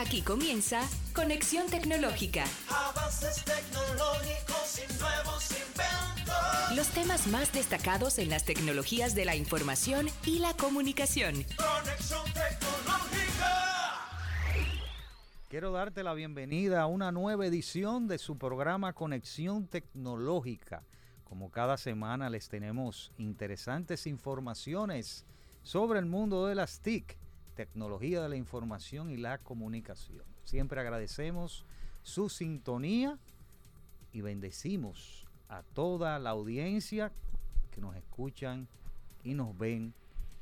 Aquí comienza Conexión Tecnológica. Avances tecnológicos y nuevos inventos. Los temas más destacados en las tecnologías de la información y la comunicación. Conexión tecnológica. Quiero darte la bienvenida a una nueva edición de su programa Conexión Tecnológica. Como cada semana les tenemos interesantes informaciones sobre el mundo de las TIC, tecnología de la información y la comunicación. Siempre agradecemos su sintonía y bendecimos a toda la audiencia que nos escuchan y nos ven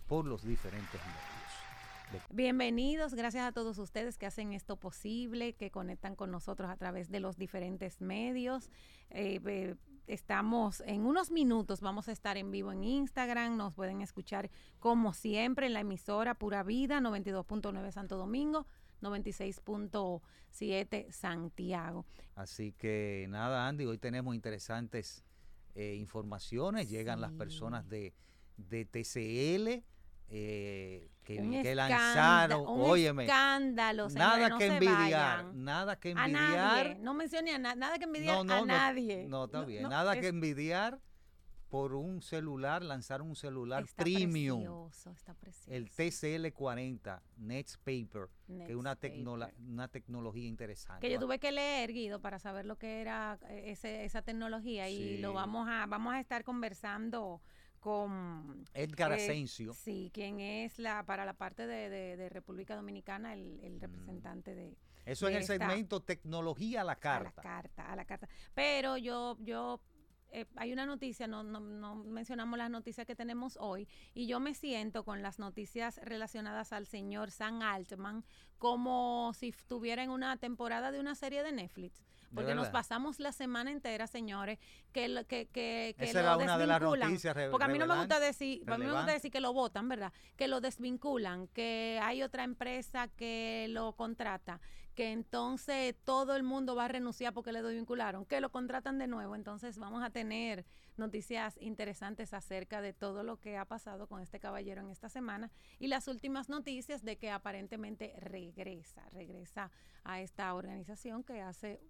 por los diferentes medios. Bienvenidos, gracias a todos ustedes que hacen esto posible, que conectan con nosotros a través de los diferentes medios. Eh, eh, estamos en unos minutos, vamos a estar en vivo en Instagram, nos pueden escuchar como siempre en la emisora Pura Vida 92.9 Santo Domingo. 96.7 Santiago. Así que nada, Andy, hoy tenemos interesantes eh, informaciones. Llegan las personas de, de TCL. Eh, que, Un que lanzaron, un óyeme, escándalo, nada no que envidiar, nada que envidiar. no mencione a na- nada que envidiar a nadie. No, está bien. Nada es- que envidiar por un celular, lanzar un celular está premium. Precioso, está precioso. El TCL40 Next Paper, que es una, tecnología interesante. que yo tuve que leer Guido para saber lo que era eh, ese- esa tecnología y lo vamos a vamos a estar conversando con Edgar eh, Asensio. sí quien es la para la parte de, de- de República Dominicana el, Mm. el representante de Eso de en el segmento tecnología a la a la carta. carta a la carta pero yo yo eh, hay una noticia, no, no, no mencionamos las noticias que tenemos hoy, y yo me siento con las noticias relacionadas al señor Sam Altman como si estuviera en una temporada de una serie de Netflix. Porque nos pasamos la semana entera, señores, que, lo- que, que, que Esa lo era una de las desvinculan. noticias re- Porque a mí no me gusta decir, a mí me gusta decir que lo votan, ¿verdad? Que lo desvinculan, que hay otra empresa que lo contrata, que entonces todo el mundo va a renunciar porque le desvincularon, que lo contratan de nuevo. Entonces vamos a tener noticias interesantes acerca de todo lo que ha pasado con este caballero en esta semana y las últimas noticias de que aparentemente regresa, regresa a esta organización que hace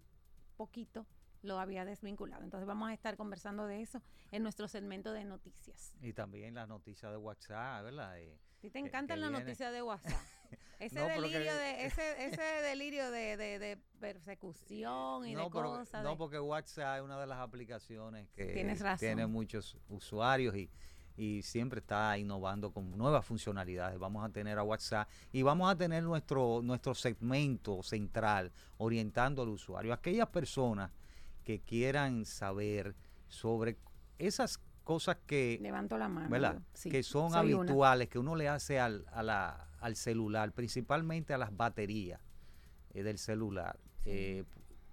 poquito lo había desvinculado. Entonces vamos a estar conversando de eso en nuestro segmento de noticias. Y también las noticias de WhatsApp, ¿verdad? Eh, ¿A ti te que- encantan las noticias de WhatsApp? Ese No, delirio que- de ese, ese delirio de, de- de persecución y de pero- cosas. no, porque WhatsApp es una de las aplicaciones que Tienes razón. tiene muchos usuarios y, y siempre está innovando con nuevas funcionalidades. Vamos a tener a WhatsApp y vamos a tener nuestro, nuestro segmento central orientando al usuario. Aquellas personas que quieran saber sobre esas cosas que, Levanto la mano. ¿verdad? Sí, que son una. habituales, que uno le hace al, a la- al celular, principalmente a las baterías eh, del celular, eh,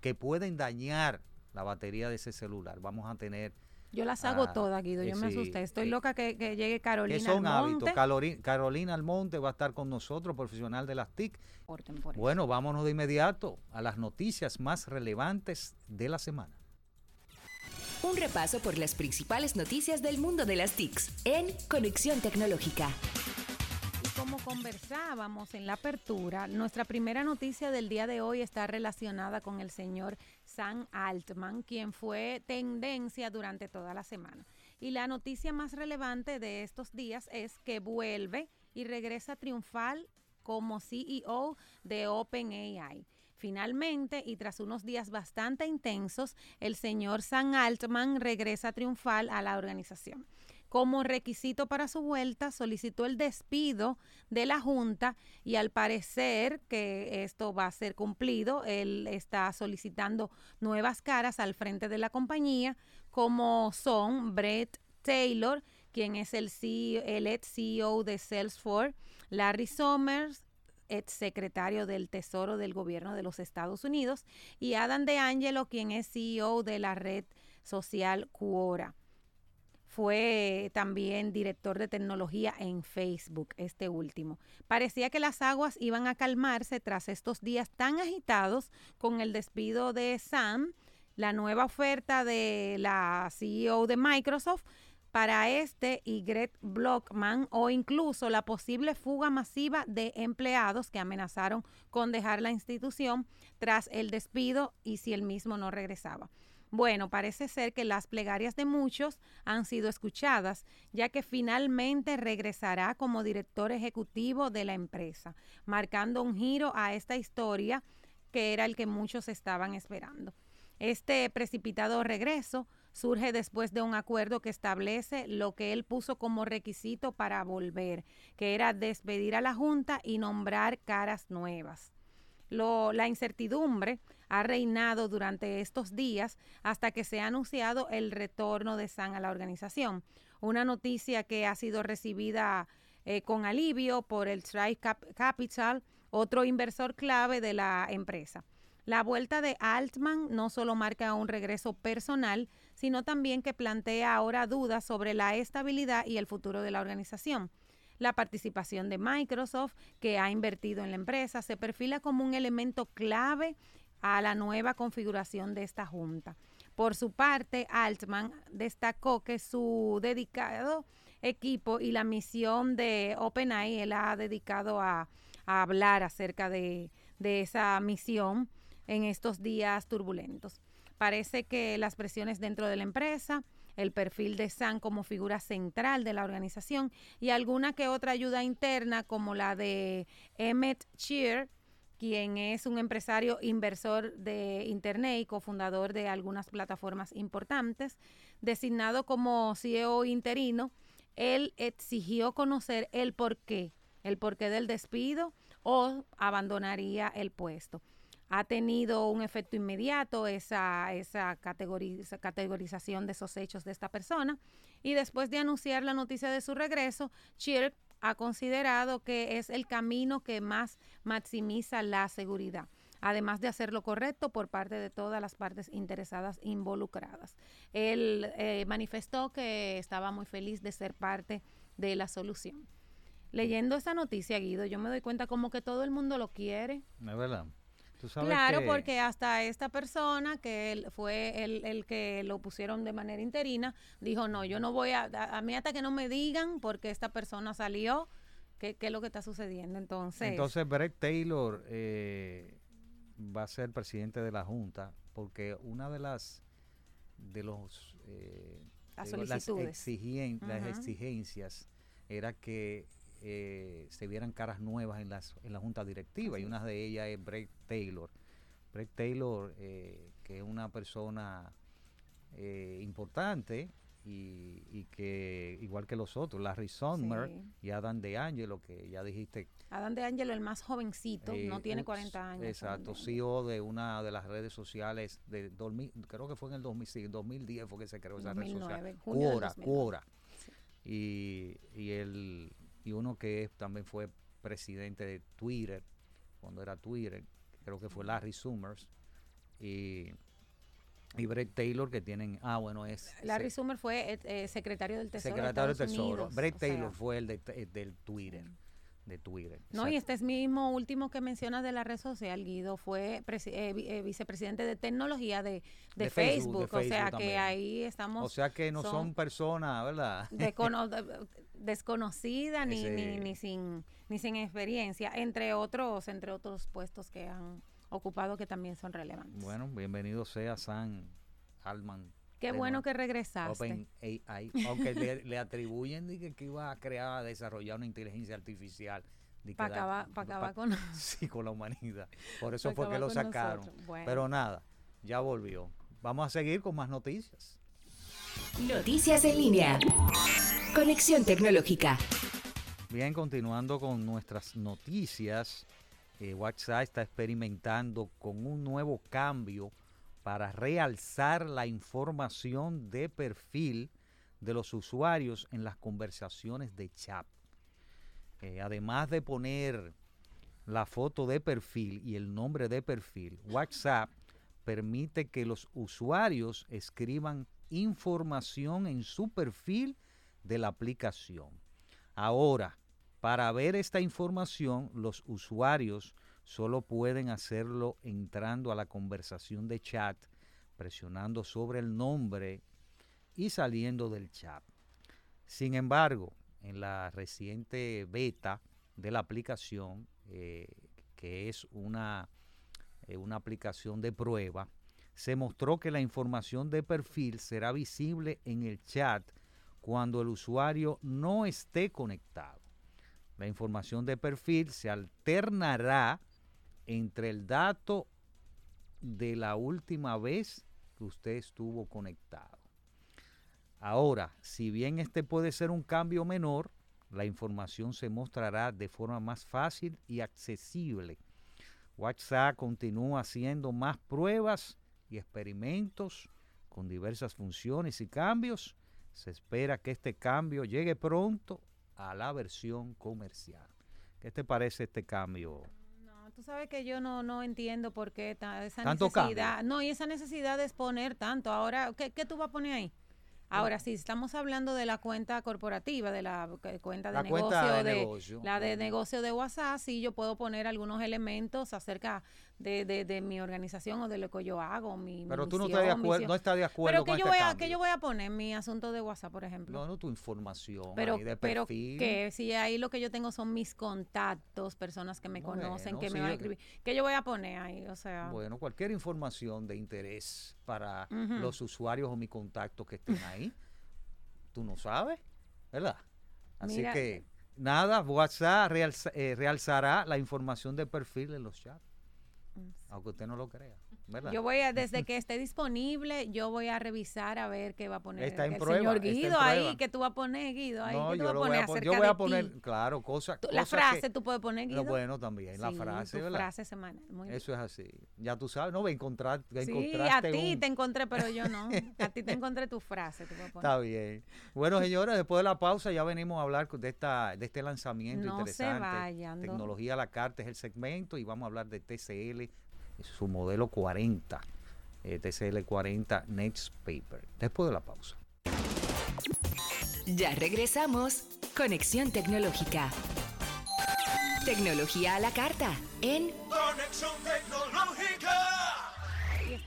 que pueden dañar la batería de ese celular. Vamos a tener Yo las hago Ah, todas, Guido. Yo eh, me sí, asusté. Estoy eh, loca que, que llegue Carolina que son Almonte. hábitos. Carolina Almonte va a estar con nosotros, profesional de las TIC. Por. Bueno, vámonos de inmediato a las noticias más relevantes de la semana. Un repaso por las principales noticias del mundo de las TICs en Conexión Tecnológica. Como conversábamos en la apertura, nuestra primera noticia del día de hoy está relacionada con el señor Sam Altman, quien fue tendencia durante toda la semana. Y la noticia más relevante de estos días es que vuelve y regresa triunfal como CEO de OpenAI. Finalmente, y tras unos días bastante intensos, el señor Sam Altman regresa triunfal a la organización. Como requisito para su vuelta, solicitó el despido de la Junta y al parecer que esto va a ser cumplido, él está solicitando nuevas caras al frente de la compañía, como son Brett Taylor, quien es el, CEO, el ex CEO de Salesforce, Larry Summers, ex secretario del Tesoro del Gobierno de los Estados Unidos, y Adam DeAngelo, quien es CEO de la red social Quora. Fue también director de tecnología en Facebook, este último. Parecía que las aguas iban a calmarse tras estos días tan agitados con el despido de Sam, la nueva oferta de la CEO de Microsoft para este y Greg Blockman o incluso la posible fuga masiva de empleados que amenazaron con dejar la institución tras el despido y si el mismo no regresaba. Bueno, parece ser que las plegarias de muchos han sido escuchadas, ya que finalmente regresará como director ejecutivo de la empresa, marcando un giro a esta historia que era el que muchos estaban esperando. Este precipitado regreso surge después de un acuerdo que establece lo que él puso como requisito para volver, que era despedir a la Junta y nombrar caras nuevas. La incertidumbre ha reinado durante estos días hasta que se ha anunciado el retorno de San a la organización. Una noticia que ha sido recibida eh, con alivio por el Stripe Capital, otro inversor clave de la empresa. La vuelta de Altman no solo marca un regreso personal, sino también que plantea ahora dudas sobre la estabilidad y el futuro de la organización. La participación de Microsoft, que ha invertido en la empresa, se perfila como un elemento clave a la nueva configuración de esta junta. Por su parte, Altman destacó que su dedicado equipo y la misión de OpenAI, él ha dedicado a, hablar acerca de, de esa misión en estos días turbulentos. Parece que las presiones dentro de la empresa, el perfil de Sam como figura central de la organización y alguna que otra ayuda interna como la de Emmett Shear, quien es un empresario inversor de Internet y cofundador de algunas plataformas importantes, designado como CEO interino, él exigió conocer el porqué, el porqué del despido o abandonaría el puesto. Ha tenido un efecto inmediato esa, esa, categorización de esos hechos de esta persona y después de anunciar la noticia de su regreso, Chirk ha considerado que es el camino que más maximiza la seguridad además de hacer lo correcto por parte de todas las partes interesadas involucradas. Él eh, manifestó que estaba muy feliz de ser parte de la solución. Leyendo esta noticia, Guido, yo me doy cuenta como que todo el mundo lo quiere. Es verdad. Claro, porque hasta esta persona, que él fue el, el, que lo pusieron de manera interina, dijo, no, yo no voy a, a, mí hasta que no me digan porque esta persona salió, qué, qué es lo que está sucediendo. Entonces, Entonces Brett Taylor eh, va a ser presidente de la Junta porque una de las, de los... Eh, las, las, exigencias era que eh, se vieran caras nuevas en, las, en la junta directiva y una de ellas es Brett Taylor. Brett Taylor, eh, que es una persona eh, importante y, que igual que los otros, Larry Sommer y Adam DeAngelo, que ya dijiste. Adam DeAngelo, el más jovencito, no tiene 40 años. Exacto, CEO de una de las redes sociales de 2000, creo que fue en el 2000, 2010 fue que se creó esa red social. Quora, Quora. Y, y el y uno que también fue presidente de Twitter, cuando era Twitter, creo que fue Larry Summers, y, y Brett Taylor, que tienen, ah, bueno, es... Larry Summers fue eh, eh, secretario del Tesoro. Secretario del Tesoro. Brett Taylor fue el eh, del Twitter de Twitter. No, y este mismo último que mencionas de la red social, Guido, fue eh, eh, vicepresidente de tecnología de, Facebook, o sea que ahí estamos... O sea que no son, personas, ¿verdad? desconocidas ni, ni, sin, ni sin experiencia, entre otros, entre otros puestos que han ocupado que también son relevantes. Bueno, bienvenido sea San Alman Qué bueno que regresaste. AI, aunque le, atribuyen que, que, iba a crear, a desarrollar una inteligencia artificial. Para acabar, con... Sí, con la humanidad. Por eso fue que lo sacaron. Pero nada, ya volvió. Vamos a seguir con más noticias. Noticias en línea. Conexión tecnológica. Bien, continuando con nuestras noticias, eh, WhatsApp está experimentando con un nuevo cambio para realzar la información de perfil de los usuarios en las conversaciones de chat. Eh, además de poner la foto de perfil y el nombre de perfil, WhatsApp permite que los usuarios escriban información en su perfil de la aplicación. Ahora, para ver esta información, los usuarios solo pueden hacerlo entrando a la conversación de chat, presionando sobre el nombre y saliendo del chat. Sin embargo, en la reciente beta de la aplicación, eh, que es una, eh, una aplicación de prueba, se mostró que la información de perfil será visible en el chat cuando el usuario no esté conectado. La información de perfil se alternará entre el dato de la última vez que usted estuvo conectado. Ahora, si bien este puede ser un cambio menor, la información se mostrará de forma más fácil y accesible. WhatsApp continúa haciendo más pruebas y experimentos con diversas funciones y cambios. Se espera que este cambio llegue pronto a la versión comercial. ¿Qué te parece este cambio? Tú sabes que yo no, no entiendo por qué ta- esa Tanto necesidad. cambio. No, y esa necesidad de exponer tanto. Ahora, ¿qué, qué tú vas a poner ahí? Ahora, si estamos hablando de la cuenta corporativa, de la eh, cuenta de La negocio, cuenta de de, negocio. la de negocio de WhatsApp, sí yo puedo poner algunos elementos acerca de, de, de mi organización o de lo que yo hago, mi, mi Pero tú no estás de acuerdo, no estás de acuerdo Pero con que yo este voy a, cambio. que yo voy a poner mi asunto de WhatsApp, por ejemplo. No, no tu información Pero, ahí de pero perfil. que si ahí lo que yo tengo son mis contactos, personas que me conocen, que sí, me van a escribir. que yo voy a poner ahí? O sea, Bueno, cualquier información de interés para los usuarios o mis contactos que estén ahí, tú no sabes, ¿verdad? Así Mira, que nada, WhatsApp realza- eh, realzará la información de perfil en los chats, Mm. Aunque usted no lo crea, ¿verdad? Yo voy a, desde que esté disponible, yo voy a revisar a ver qué va a poner Está en el prueba, señor está en Guido ahí, que tú vas a poner, Guido, ahí, no, ¿qué tú yo, vas poner a yo voy a poner, ti? claro, cosas. Tú- La frase que- tú puedes poner, Guido. Lo bueno también, la frase, ¿verdad? frase semanal, muy bien. Eso es así. Ya tú sabes, no, ve, encontrar, Sí, a ti un- te encontré, pero yo no. A ti te encontré tu frase. tú poner. Está bien. Bueno, señores, después de la pausa ya venimos a hablar de esta de este lanzamiento No se interesante. vayan, no. Tecnología a la carta es el segmento y vamos a hablar de TCL, su modelo 40, eh, TCL 40 Next Paper. Después de la pausa. Ya regresamos. Conexión tecnológica. Tecnología a la carta en Conexión tecnológica.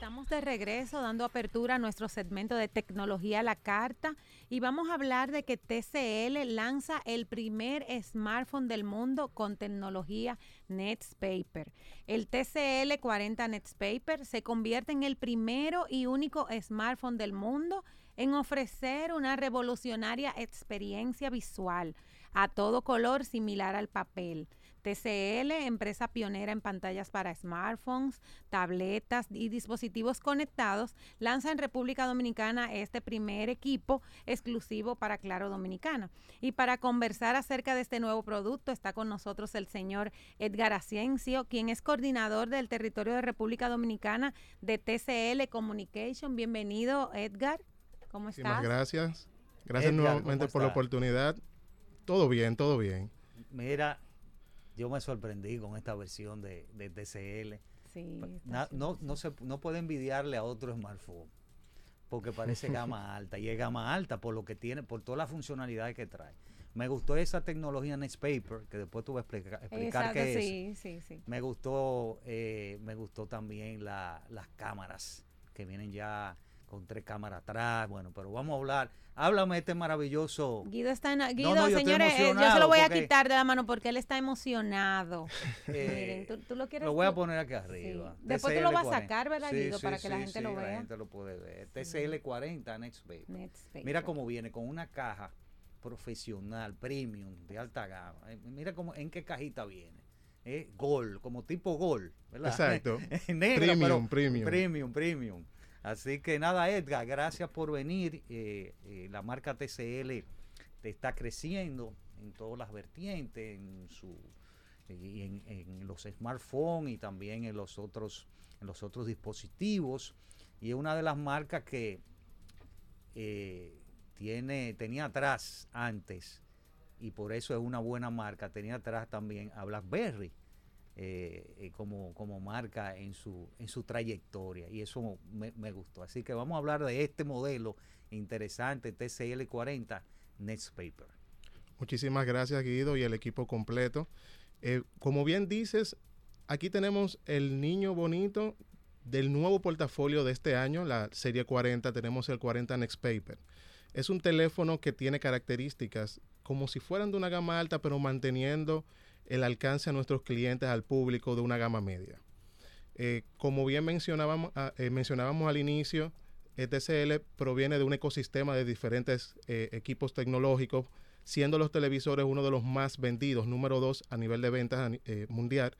Estamos de regreso dando apertura a nuestro segmento de tecnología la carta y vamos a hablar de que TCL lanza el primer smartphone del mundo con tecnología Netspaper. El TCL 40 Netspaper se convierte en el primero y único smartphone del mundo en ofrecer una revolucionaria experiencia visual a todo color similar al papel. TCL, empresa pionera en pantallas para smartphones, tabletas y dispositivos conectados, lanza en República Dominicana este primer equipo exclusivo para Claro Dominicana. Y para conversar acerca de este nuevo producto está con nosotros el señor Edgar Asensio, quien es coordinador del territorio de República Dominicana de TCL Communication. Bienvenido, Edgar. ¿Cómo Muchísimas estás? gracias. Gracias Edgar, nuevamente ¿cómo por la oportunidad. Todo bien, todo bien. Mira, yo me sorprendí con esta versión de, de TCL. Sí, está Na- no, no, se, no puede envidiarle a otro smartphone porque parece gama alta y es gama alta por lo que tiene, por todas las funcionalidades que trae. Me gustó esa tecnología Netspaper, que después tuve que explicar, explicar Exacto, qué es. sí, sí, sí. Me gustó, eh, me gustó también la- las cámaras que vienen ya con tres cámaras atrás. Bueno, pero vamos a hablar. Háblame de este maravilloso. Guido está en, Guido, no, yo estoy señores, eh, yo se lo voy a porque- quitar de la mano porque él está emocionado. eh, Miren, ¿tú, tú lo quieres lo voy a poner aquí Sí. arriba. Después tú lo vas a TCL40. sacar, ¿verdad, Guido? sí, para que la gente sí, lo La vea. gente lo puede ver. TCL40 Next Paper. Mira cómo viene con una caja profesional, premium, de alta gama. Eh, Mira cómo, en qué cajita viene. Eh, gol, como tipo gol, ¿verdad? Exacto. Negra, Premium, pero premium. Premium, premium. Así que nada, Edgar, gracias por venir. Eh, eh, la marca TCL te está creciendo en todas las vertientes, en su en, en los smartphones y también en los otros en los otros dispositivos. Y es una de las marcas que eh, tiene tenía atrás antes y por eso es una buena marca. Tenía atrás también a BlackBerry eh, eh, como, como marca en su en su trayectoria y eso me, gustó así que vamos a hablar de este modelo interesante TCL 40 Netspaper Muchísimas gracias, Guido, y el equipo completo. Eh, como bien dices, aquí tenemos el niño bonito del nuevo portafolio de este año, la serie 40, tenemos el 40 Next Paper. Es un teléfono que tiene características como si fueran de una gama alta, pero manteniendo el alcance a nuestros clientes, al público de una gama media. Eh, como bien mencionábamos, ah, eh, mencionábamos al inicio, ETCL proviene de un ecosistema de diferentes eh, equipos tecnológicos, siendo los televisores uno de los más vendidos, número dos a nivel de ventas mundial.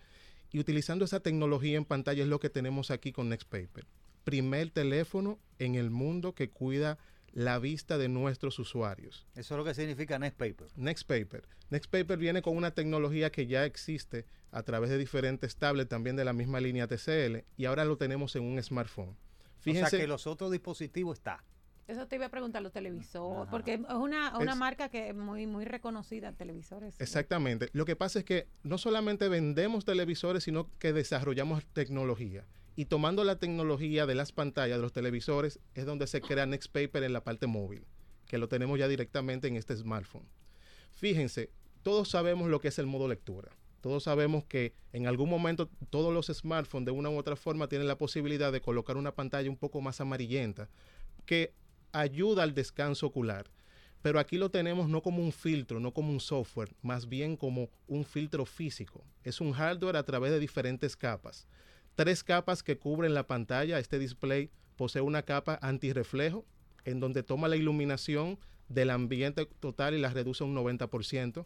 Y utilizando esa tecnología en pantalla es lo que tenemos aquí con NextPaper. Primer teléfono en el mundo que cuida la vista de nuestros usuarios. Eso es lo que significa NextPaper. NextPaper. NextPaper viene con una tecnología que ya existe a través de diferentes tablets también de la misma línea TCL y ahora lo tenemos en un smartphone. Fíjense o sea que los otros dispositivos está. Eso te iba a preguntar los televisores, porque es una, marca que es muy, muy reconocida, televisores. Exactamente. Lo que pasa es que no solamente vendemos televisores, sino que desarrollamos tecnología. Y tomando la tecnología de las pantallas de los televisores es donde se crea NextPaper en la parte móvil, que lo tenemos ya directamente en este smartphone. Fíjense, todos sabemos lo que es el modo lectura. Todos sabemos que en algún momento todos los smartphones de una u otra forma tienen la posibilidad de colocar una pantalla un poco más amarillenta que ayuda al descanso ocular. Pero aquí lo tenemos no como un filtro, no como un software, más bien como un filtro físico. Es un hardware a través de diferentes capas. Tres capas que cubren la pantalla. Este display posee una capa antirreflejo en donde toma la iluminación del ambiente total y la reduce un 90%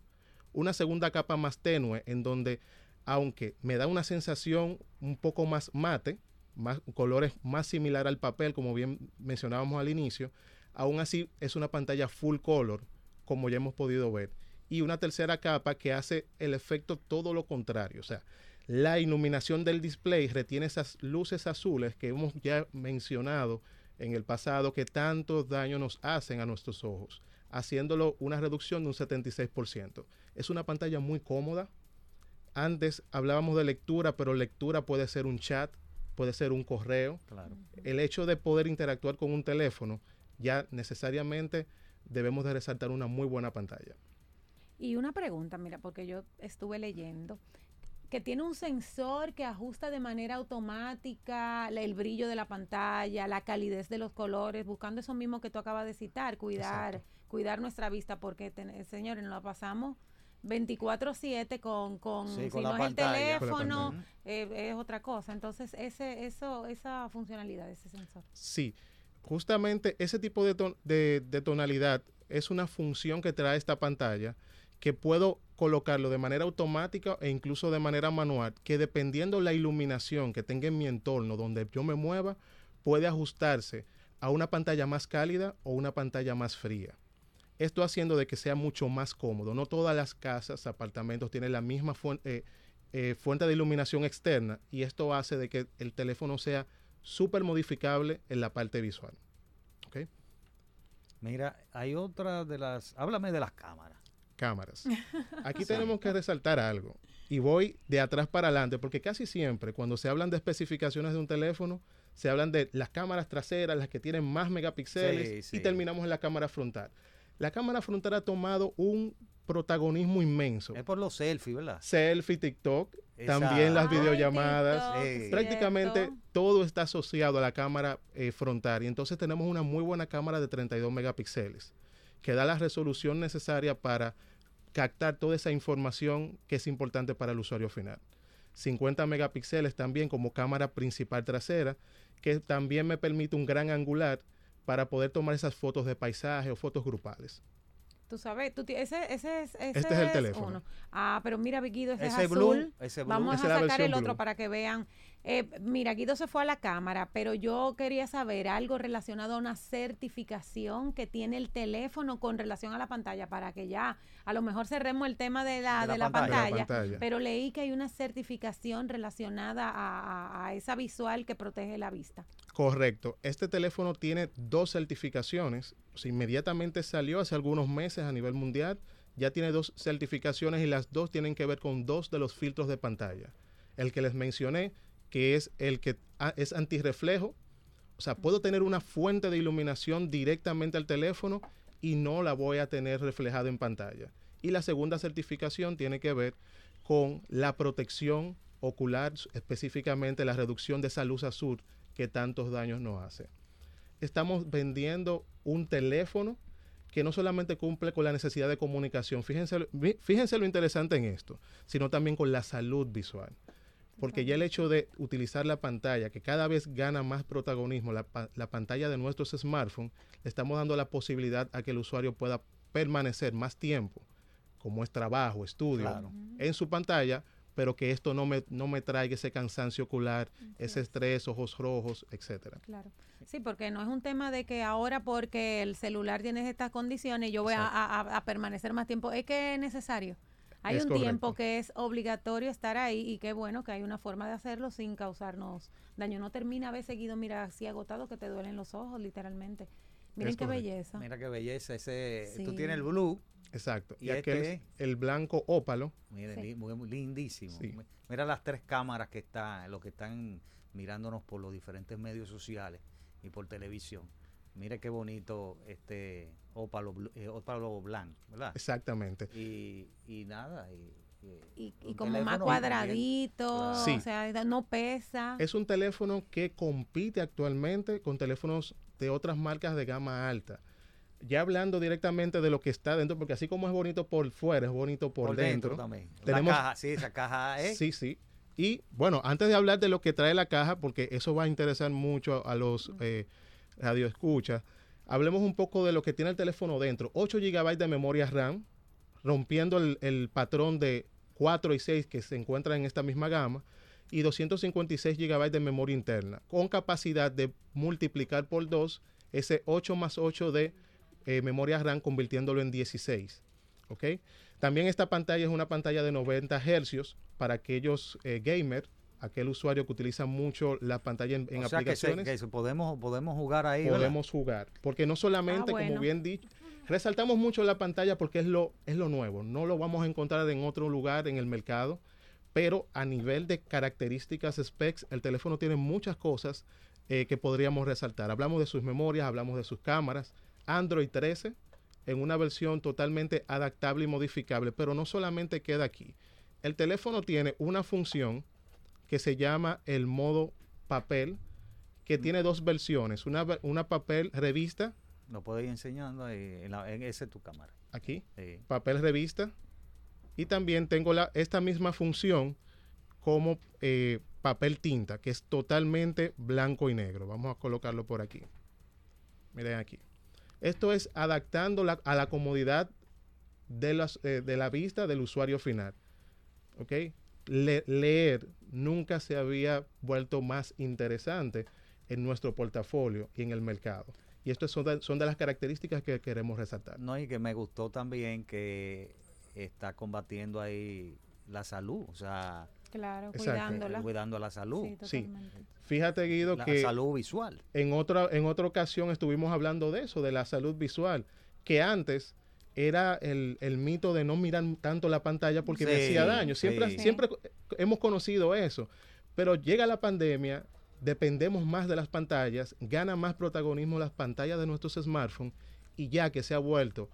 una segunda capa más tenue en donde, aunque me da una sensación un poco más mate, más, colores más similar al papel, como bien mencionábamos al inicio, aún así es una pantalla full color, como ya hemos podido ver. Y una tercera capa que hace el efecto todo lo contrario. O sea, la iluminación del display retiene esas luces azules que hemos ya mencionado en el pasado que tanto daño nos hacen a nuestros ojos haciéndolo una reducción de un 76%. Es una pantalla muy cómoda. Antes hablábamos de lectura, pero lectura puede ser un chat, puede ser un correo. El hecho de poder interactuar con un teléfono, ya necesariamente debemos de resaltar una muy buena pantalla. Y una pregunta, mira, porque yo estuve leyendo que tiene un sensor que ajusta de manera automática el brillo de la pantalla, la calidez de los colores, buscando eso mismo que tú acabas de citar, cuidar, cuidar nuestra vista, porque señores, nos la pasamos 24/7 con, con si no es el teléfono, eh, es otra cosa. Entonces, ese, eso, esa funcionalidad de ese sensor. Sí, justamente ese tipo de, de tonalidad es una función que trae esta pantalla que puedo colocarlo de manera automática e incluso de manera manual, que dependiendo la iluminación que tenga en mi entorno donde yo me mueva, puede ajustarse a una pantalla más cálida o una pantalla más fría. Esto haciendo de que sea mucho más cómodo. No todas las casas, apartamentos tienen la misma fuente, eh, eh, fuente de iluminación externa y esto hace de que el teléfono sea súper modificable en la parte visual. Mira, hay otra de las... Háblame de las cámaras cámaras. Aquí tenemos que resaltar algo. Y voy de atrás para adelante, porque casi siempre cuando se hablan de especificaciones de un teléfono, se hablan de las cámaras traseras, las que tienen más megapíxeles, y terminamos en la cámara frontal. La cámara frontal ha tomado un protagonismo inmenso. Es por los selfies, ¿verdad? Selfie, TikTok, también las videollamadas. prácticamente todo está asociado a la cámara eh, frontal. Y entonces tenemos una muy buena cámara de 32 megapíxeles que da la resolución necesaria para captar toda esa información que es importante para el usuario final. 50 megapíxeles también como cámara principal trasera, que también me permite un gran angular para poder tomar esas fotos de paisaje o fotos grupales. Tú sabes, tú ese, ese, ese, este es el teléfono. Ah, pero mira, Guido, ese, es azul. Vamos a sacar el otro para que vean eh, mira, Guido se fue a la cámara, pero yo quería saber algo relacionado a una certificación que tiene el teléfono con relación a la pantalla para que ya a lo mejor cerremos el tema de la, de la, pantalla, pero leí que hay una certificación relacionada a, esa visual que protege la vista. Correcto. Este teléfono tiene dos certificaciones. inmediatamente salió hace algunos meses a nivel mundial. Ya tiene dos certificaciones y las dos tienen que ver con dos de los filtros de pantalla. El que les mencioné que es el que es antirreflejo. O sea, puedo tener una fuente de iluminación directamente al teléfono y no la voy a tener reflejada en pantalla. Y la segunda certificación tiene que ver con la protección ocular, específicamente la reducción de esa luz azul que tantos daños nos hace. Estamos vendiendo un teléfono que no solamente cumple con la necesidad de comunicación, fíjense, fíjense lo interesante en esto, sino también con la salud visual. Porque ya el hecho de utilizar la pantalla, que cada vez gana más protagonismo, la, pa- la pantalla de nuestros smartphones, le estamos dando la posibilidad a que el usuario pueda permanecer más tiempo, como es trabajo, estudio, Claro. en su pantalla, pero que esto no me, no me traiga ese cansancio ocular, ese estrés, ojos rojos, etcétera. Claro. Sí, porque no es un tema de que ahora porque el celular tiene estas condiciones yo voy a, a- a permanecer más tiempo. Es que es necesario. Hay Es un correcto. tiempo que es obligatorio estar ahí y qué bueno que hay una forma de hacerlo sin causarnos daño. No termina a veces seguido, mira, así agotado que te duelen los ojos, literalmente. Miren Es qué correcto. belleza. Mira qué belleza. Ese, Tú tienes el blue. Exacto. Y, ¿Y aquel este es el blanco ópalo. Sí. li- muy- muy lindísimo. Sí. Mira las tres cámaras que están, los que están mirándonos por los diferentes medios sociales y por televisión. Mira qué bonito este ópalo, eh, ópalo blanco, ¿verdad? Exactamente. Y, y nada. Y, Y, y como más cuadradito, Sí. o sea, no pesa. Es un teléfono que compite actualmente con teléfonos de otras marcas de gama alta. Ya hablando directamente de lo que está dentro, porque así como es bonito por fuera, es bonito por, Por, dentro. dentro, también. Tenemos- La caja, sí, esa caja es. Sí, sí. Y bueno, antes de hablar de lo que trae la caja, porque eso va a interesar mucho a los eh, radioescuchas, hablemos un poco de lo que tiene el teléfono dentro. 8 GB de memoria RAM, rompiendo el, patrón de 4 y 6 que se encuentra en esta misma gama, y 256 GB de memoria interna, con capacidad de multiplicar por 2 ese 8 más 8 de eh, memoria RAM, convirtiéndolo en 16. ¿ok? También esta pantalla es una pantalla de 90 hercios para aquellos eh, gamers, aquel usuario que utiliza mucho la pantalla en, en o sea que, se- aplicaciones, que se- podemos, podemos jugar ahí. ¿verdad? podemos jugar. Porque no solamente, Ah, bueno. como bien dicho, resaltamos mucho la pantalla porque es lo, es lo nuevo. No lo vamos a encontrar en otro lugar en el mercado. Pero a nivel de características specs, el teléfono tiene muchas cosas eh, que podríamos resaltar. Hablamos de sus memorias, hablamos de sus cámaras. Android 13 en una versión totalmente adaptable y modificable. Pero no solamente queda aquí. El teléfono tiene una función que se llama el modo papel, que tiene dos versiones. Una, una papel revista, Lo puedes ir enseñando en, la, en esa es tu cámara. aquí, Sí. papel revista. Y también tengo la, esta misma función como eh, papel tinta, que es totalmente blanco y negro. Vamos a colocarlo por aquí. Miren aquí. Esto es adaptando la- a la comodidad de, las, eh, de la vista del usuario final. ¿Ok? Le- leer nunca se había vuelto más interesante en nuestro portafolio y en el mercado. Y estas son de, son de las características que queremos resaltar. No, y que me gustó también que está combatiendo ahí la salud, o sea, Claro, cuidándola. cuidando la salud, Sí. Fíjate, Guido, la que salud visual. en otra, en otra ocasión estuvimos hablando de eso, de la salud visual, que antes era el, el mito de no mirar tanto la pantalla porque me Sí, hacía daño. Siempre, sí. siempre hemos conocido eso. Pero llega la pandemia, dependemos más de las pantallas, gana más protagonismo las pantallas de nuestros smartphones y ya que se ha vuelto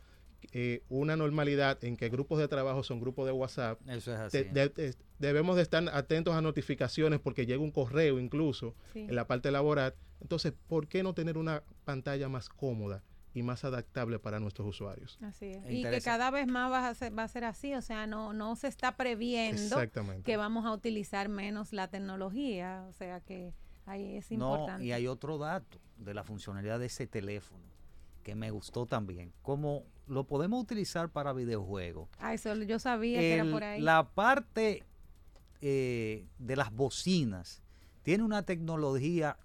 eh, una normalidad en que grupos de trabajo son grupos de WhatsApp, Eso es así. de- de- de- debemos de estar atentos a notificaciones porque llega un correo incluso Sí. en la parte laboral. Entonces, ¿por qué no tener una pantalla más cómoda y más adaptable para nuestros usuarios? Así es. Es Y que cada vez más va a ser, va a ser así, o sea, no, no se está previendo que vamos a utilizar menos la tecnología, o sea que ahí es No, importante. y hay otro dato de la funcionalidad de ese teléfono que me gustó también, como lo podemos utilizar para videojuegos. Ah, eso yo sabía que era por ahí. La parte eh, de las bocinas tiene una tecnología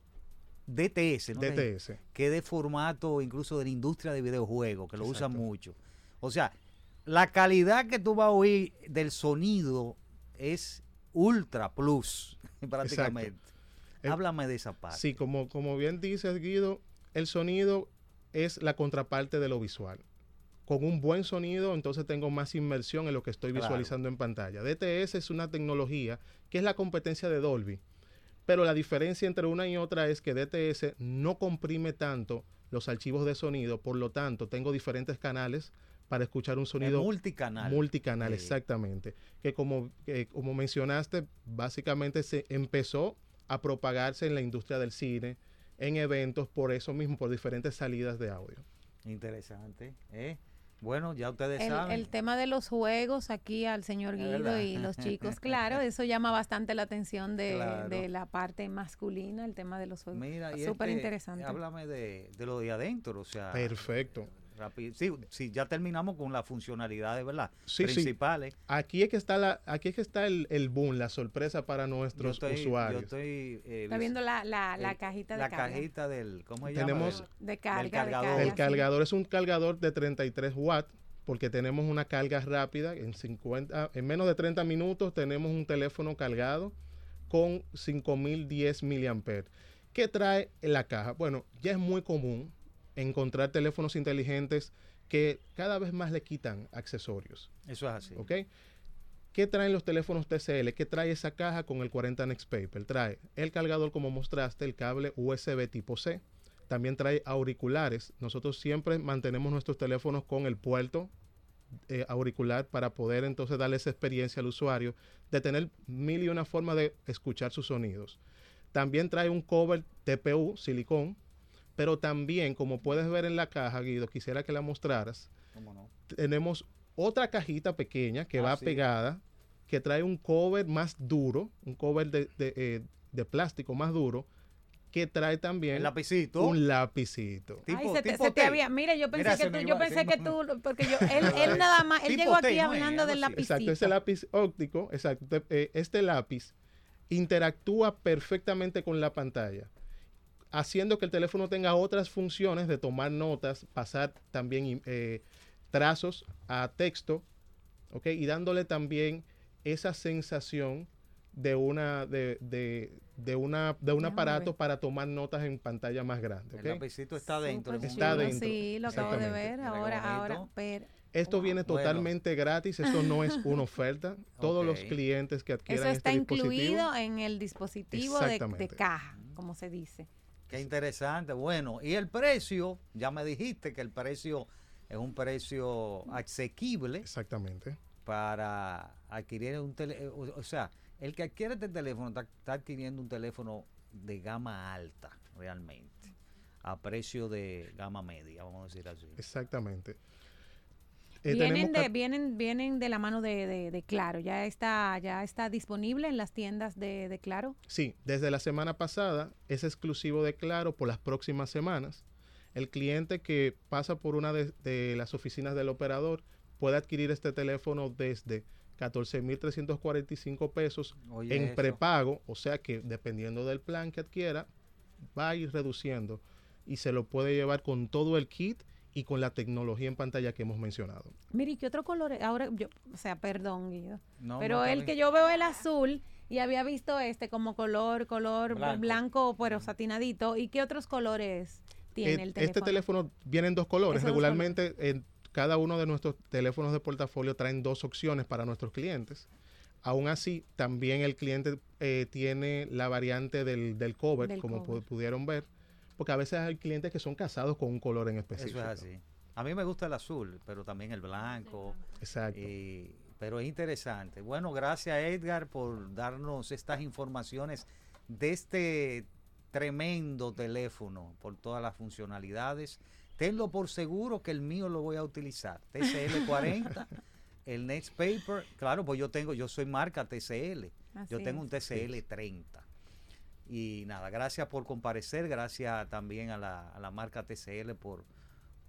DTS, ¿no? DTS. que es de formato incluso de la industria de videojuegos, que lo usan Exacto. mucho. O sea, la calidad que tú vas a oír del sonido es ultra plus, prácticamente. El- Háblame de esa parte. Sí, como, como bien dices, Guido, el sonido es la contraparte de lo visual. Con un buen sonido, entonces tengo más inmersión en lo que estoy Claro. visualizando en pantalla. DTS es una tecnología que es la competencia de Dolby. Pero la diferencia entre una y otra es que DTS no comprime tanto los archivos de sonido, por lo tanto, tengo diferentes canales para escuchar un sonido multicanal. multicanal, Sí. exactamente. Que como, como mencionaste, básicamente se empezó a propagarse en la industria del cine, en eventos, por eso mismo, por diferentes salidas de audio. Interesante. ¿eh? Bueno, ya ustedes El, saben. el tema de los juegos aquí al señor Guido verdad. y los chicos, claro, eso llama bastante la atención de, Claro. de la parte masculina, el tema de los juegos. Mira, y Súper este, interesante. Háblame de, de lo de adentro, o sea. Perfecto. Rápido. Sí, sí, ya terminamos con las funcionalidades, ¿verdad? Sí, sí. Principales. Aquí es que está la, aquí es que está el, el boom, la sorpresa para Yo nuestros yo usuarios. estoy eh, Está viendo la, la, la cajita de la carga. cajita del, ¿cómo se Tenemos- llama? de carga, de cargador. carga, El sí. cargador es un cargador de 33 watts porque tenemos una carga rápida en 50 en menos de 30 minutos tenemos un teléfono cargado con 5010 miliamperes. ¿Qué trae la caja? Bueno, ya es muy común encontrar teléfonos inteligentes que cada vez más le quitan accesorios, Eso es así. ¿ok? ¿Qué traen los teléfonos TCL? ¿Qué trae esa caja con el 40 Next Paper? Trae el cargador, como mostraste, el cable USB tipo C. También trae auriculares. Nosotros siempre mantenemos nuestros teléfonos con el puerto eh, auricular para poder entonces darle esa experiencia al usuario de tener mil y una forma de escuchar sus sonidos. También trae un cover TPU, silicón, pero también, como puedes ver en la caja, Guido, quisiera que la mostraras, ¿Cómo no? tenemos otra cajita pequeña que Ah, va sí. pegada, que trae un cover más duro, un cover de, de, eh, de plástico más duro, que trae también lapicito. un lapicito. tipo- Ay, se te, tipo se te había, mira, yo pensé Mira, que tú, yo pensé que tú, porque yo, él, él nada más, él llegó aquí hablando del lapicito. Exacto, ese lápiz óptico, exacto, eh, este lápiz interactúa perfectamente con la pantalla, haciendo que el teléfono tenga otras funciones de tomar notas, pasar también eh, trazos a texto, ¿ok? Y dándole también esa sensación de una de, de, de una de un Déjame aparato ver. para tomar notas en pantalla más grande, El lapicito está dentro. Un- Está chulo, dentro, Sí, lo acabo de ver. Ahora, ahora, pero Esto Wow. viene Bueno. totalmente gratis, esto no es una oferta. Todos los clientes que adquieran eso está este dispositivo, incluido en el dispositivo de, caja, como se dice. Qué interesante. Bueno, y el precio, ya me dijiste que el precio es un precio asequible Exactamente. para adquirir un teléfono. O, o sea, el que adquiere este teléfono está, está adquiriendo un teléfono de gama alta, realmente, a precio de gama media, vamos a decir así. Exactamente. Eh, vienen, de, vienen, vienen de la mano de, de- de Claro. Ya está, ya está disponible en las tiendas de, de Claro. Sí, desde la semana pasada es exclusivo de Claro por las próximas semanas. El cliente que pasa por una de, de las oficinas del operador puede adquirir este teléfono desde 14.345 pesos Oye, en eso. prepago, o sea que dependiendo del plan que adquiera, va a ir reduciendo y se lo puede llevar con todo el kit y con la tecnología en pantalla que hemos mencionado. Mire, ¿y ¿qué otro color? Ahora, yo, o sea, perdón, Guido. No, pero no, el que yo veo el azul y había visto este como color, color Blanco. blanco, pero satinadito. ¿Y qué otros colores tiene Eh, el teléfono? Este teléfono viene en dos colores. Dos Regularmente en cada uno de nuestros teléfonos de portafolio traen dos opciones para nuestros clientes. Aún así, también el cliente eh, tiene la variante del, del cover, Del como cover. pudieron ver, porque a veces hay clientes que son casados con un color en Eso específico. es así. A mí me gusta el azul, pero también el blanco. Exacto. Y- pero es interesante. Bueno, gracias Edgar por darnos estas informaciones de este tremendo teléfono, por todas las funcionalidades. Tenlo por seguro que el mío lo voy a utilizar. TCL40, el Next Paper. Claro, pues yo tengo, yo soy marca TCL. yo Así tengo un es. TCL30. Y nada, gracias por comparecer, gracias también a la, a la marca TCL por,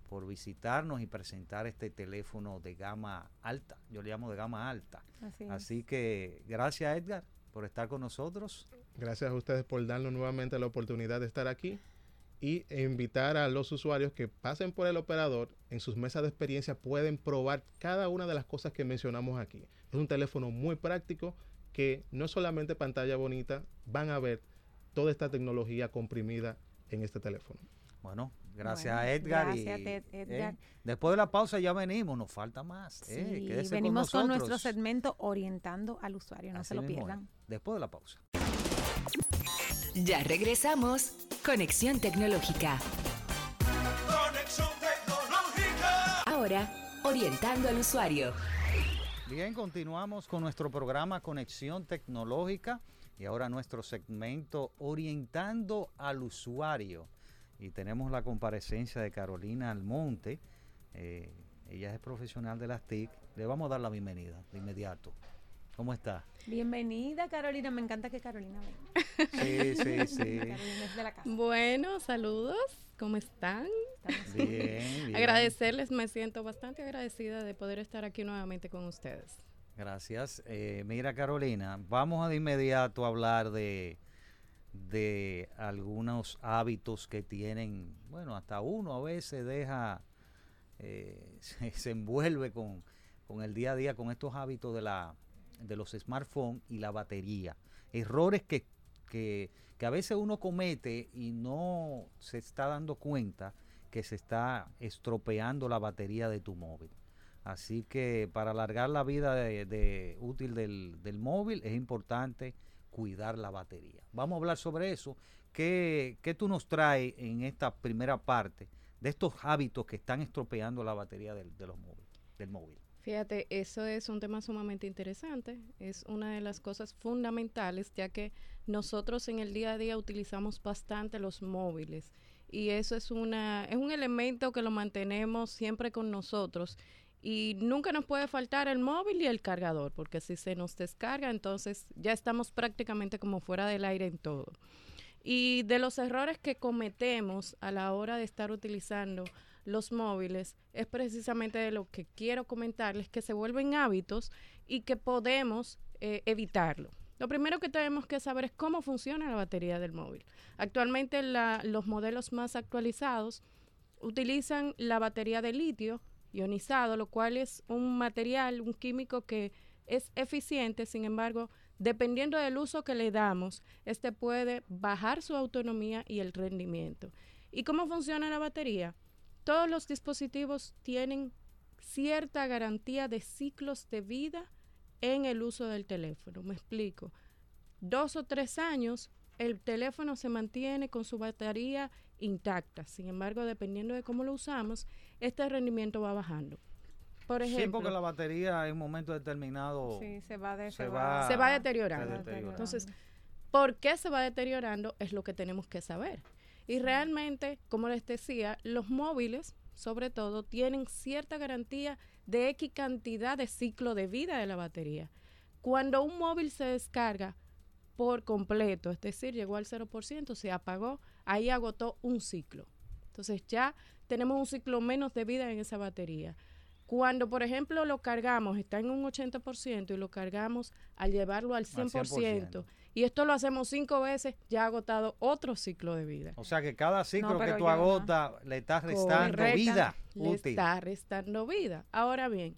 por visitarnos y presentar este teléfono de gama alta. Yo le llamo de gama alta. Así es. Así que gracias Edgar por estar con nosotros. Gracias a ustedes por darnos nuevamente la oportunidad de estar aquí y invitar a los usuarios que pasen por el operador en sus mesas de experiencia pueden probar cada una de las cosas que mencionamos aquí. Es un teléfono muy práctico que no solamente pantalla bonita, van a ver toda esta tecnología comprimida en este teléfono. Bueno, gracias Bueno, a Edgar. gracias, y, Ed- Edgar. eh, después de la pausa ya venimos, nos falta más. eh, Sí, venimos con, nuestro segmento orientando al usuario, no Así se lo mismo pierdan. Después de la pausa. Ya regresamos. Conexión Tecnológica. Conexión tecnológica. Ahora, orientando al usuario. Bien, continuamos con nuestro programa Conexión Tecnológica y ahora nuestro segmento Orientando al Usuario. y tenemos la comparecencia de Carolina Almonte. eh, ella es profesional de las TIC. Le vamos a dar la bienvenida de inmediato. ¿Cómo está? Bienvenida, Carolina. Me encanta que Carolina venga. Sí, sí, sí. Carolina es de la casa. Bueno, saludos, ¿cómo están? Bien, bien. Agradecerles, me siento bastante agradecida de poder estar aquí nuevamente con ustedes. Gracias. Eh, mira, Carolina, vamos a de inmediato a hablar de, de algunos hábitos que tienen, bueno, hasta uno a veces deja, eh, se, se envuelve con, con el día a día, con estos hábitos de, la, de los smartphones y la batería. Errores que, que, que a veces uno comete y no se está dando cuenta que se está estropeando la batería de tu móvil. Así que para alargar la vida útil del, del móvil es importante cuidar la batería. Vamos a hablar sobre eso. ¿Qué, qué tú nos traes en esta primera parte de estos hábitos que están estropeando la batería del, de los móviles, del móvil? Fíjate, eso es un tema sumamente interesante, es una de las cosas fundamentales, ya que nosotros en el día a día utilizamos bastante los móviles y eso es una es un elemento que lo mantenemos siempre con nosotros y nunca nos puede faltar el móvil y el cargador, porque si se nos descarga, entonces ya estamos prácticamente como fuera del aire en todo. Y de los errores que cometemos a la hora de estar utilizando los móviles es precisamente de lo que quiero comentarles, que se vuelven hábitos y que podemos eh, evitarlo. Lo primero que tenemos que saber es cómo funciona la batería del móvil. Actualmente los modelos más actualizados utilizan la batería de litio ionizado, lo cual es un material, un químico que es eficiente, sin embargo, dependiendo del uso que le damos, este puede bajar su autonomía y el rendimiento. ¿Y cómo funciona la batería? Todos los dispositivos tienen cierta garantía de ciclos de vida en el uso del teléfono. Me explico. Dos o tres años, el teléfono se mantiene con su batería intacta. Sin embargo, dependiendo de cómo lo usamos, este rendimiento va bajando. Por Sí, ejemplo, porque la batería en un momento determinado Sí, se va de se va, Se va deteriorando. se deteriora. Entonces, ¿por qué se va deteriorando? Es lo que tenemos que saber. Y realmente, como les decía, los móviles, sobre todo, tienen cierta garantía de X cantidad de ciclo de vida de la batería. Cuando un móvil se descarga por completo, es decir, llegó al 0%, se apagó, ahí agotó un ciclo. Entonces ya tenemos un ciclo menos de vida en esa batería. Cuando, por ejemplo, lo cargamos, está en un 80% y lo cargamos al llevarlo al 100%, y esto lo hacemos cinco veces, ya ha agotado otro ciclo de vida. O sea que cada ciclo que tú no. agotas le estás restando Correcta, vida Le útil. está restando vida. Ahora bien,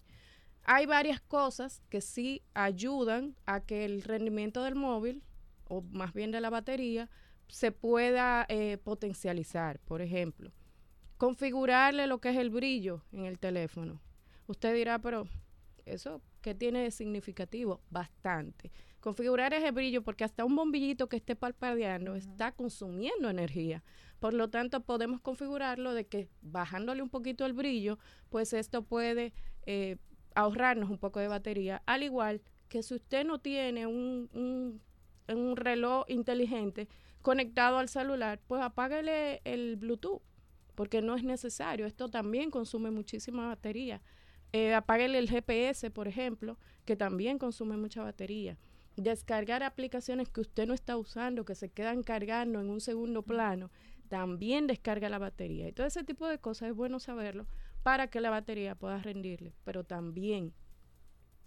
hay varias cosas que sí ayudan a que el rendimiento del móvil, o más bien de la batería, se pueda eh, potencializar. Por ejemplo, configurarle lo que es el brillo en el teléfono. Usted dirá, pero eso, ¿qué tiene de significativo? Bastante. Configurar ese brillo porque hasta un bombillito que esté parpadeando está consumiendo energía. Por lo tanto, podemos configurarlo de que bajándole un poquito el brillo, pues esto puede eh, ahorrarnos un poco de batería. Al igual que si usted no tiene un, un, un reloj inteligente conectado al celular, pues apáguele el Bluetooth, porque no es necesario. Esto también consume muchísima batería. Eh, apáguele el GPS, por ejemplo, que también consume mucha batería. Descargar aplicaciones que usted no está usando, que se quedan cargando en un segundo plano, también descarga la batería. Y todo ese tipo de cosas es bueno saberlo para que la batería pueda rendirle. Pero también,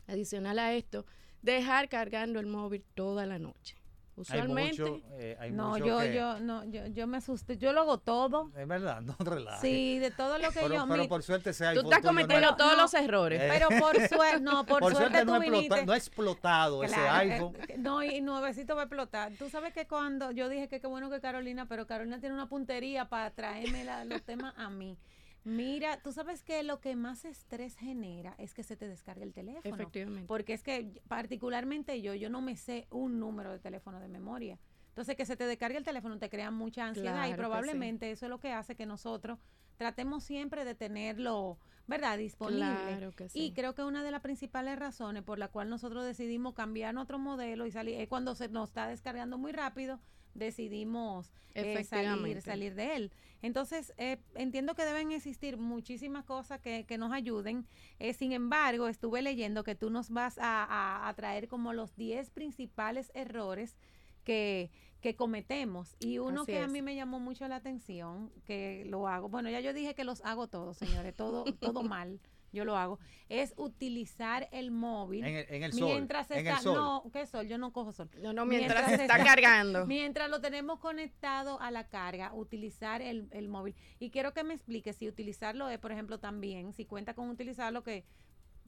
adicional a esto, dejar cargando el móvil toda la noche. Hay Usualmente, mucho, eh, hay No, mucho yo, que- yo, no, yo, yo me asusté. Yo lo hago todo. Es verdad, no relajes. Sí, de todo lo que pero, yo. pero mi- por suerte ese tú estás no cometiendo todos no, los errores. eh, Pero por suerte, no, por, por suerte, suerte no, tú explota- viniste. no ha explotado ese Claro, eh, iPhone. eh, no, y nuevecito va a explotar. Tú sabes que cuando yo dije que qué bueno que Carolina, pero Carolina tiene una puntería para traerme la- los temas a mí. Mira, tú sabes que lo que más estrés genera es que se te descargue el teléfono. Efectivamente. Porque es que particularmente yo, yo no me sé un número de teléfono de memoria. Entonces que se te descargue el teléfono te crea mucha ansiedad Claro y sí. probablemente eso es lo que hace que nosotros tratemos siempre de tenerlo, ¿verdad? Disponible. Claro que sí. Y creo que una de las principales razones por la cual nosotros decidimos cambiar otro modelo y salir es cuando se nos está descargando muy rápido, decidimos eh, salir, salir de él. Entonces, eh, entiendo que deben existir muchísimas cosas que, que nos ayuden. Eh, sin embargo, estuve leyendo que tú nos vas a, a- a traer como los 10 principales errores que, que cometemos. Y uno Así que a mí me llamó mucho la atención, que lo hago, bueno, ya yo dije que los hago todos, señores, todo, todo mal. Yo lo hago, es utilizar el móvil En el, en el sol. mientras en está, el sol. no, ¿qué sol? Yo no cojo sol. No, no, mientras, Mientras se está está- cargando. Mientras lo tenemos conectado a la carga, utilizar el, el móvil. Y quiero que me explique si utilizarlo es, por ejemplo, también, si cuenta con utilizarlo que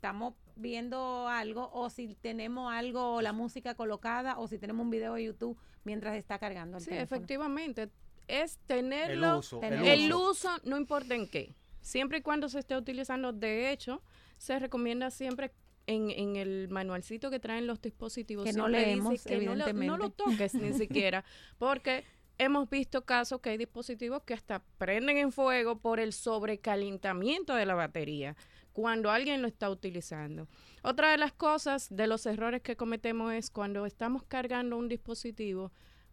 estamos viendo algo o si tenemos algo, la música colocada o si tenemos un video de YouTube mientras está cargando el Sí, teléfono. efectivamente. Es tenerlo. El uso. El tener- El uso. uso no importa en qué. Siempre y cuando se esté utilizando, de hecho, se recomienda siempre en, en el manualcito que traen los dispositivos. Que no leemos, que no, lo- no lo evidentemente. toques ni siquiera, porque hemos visto casos que hay dispositivos que hasta prenden en fuego por el sobrecalentamiento de la batería cuando alguien lo está utilizando. Otra de las cosas, de los errores que cometemos es cuando estamos cargando un dispositivo,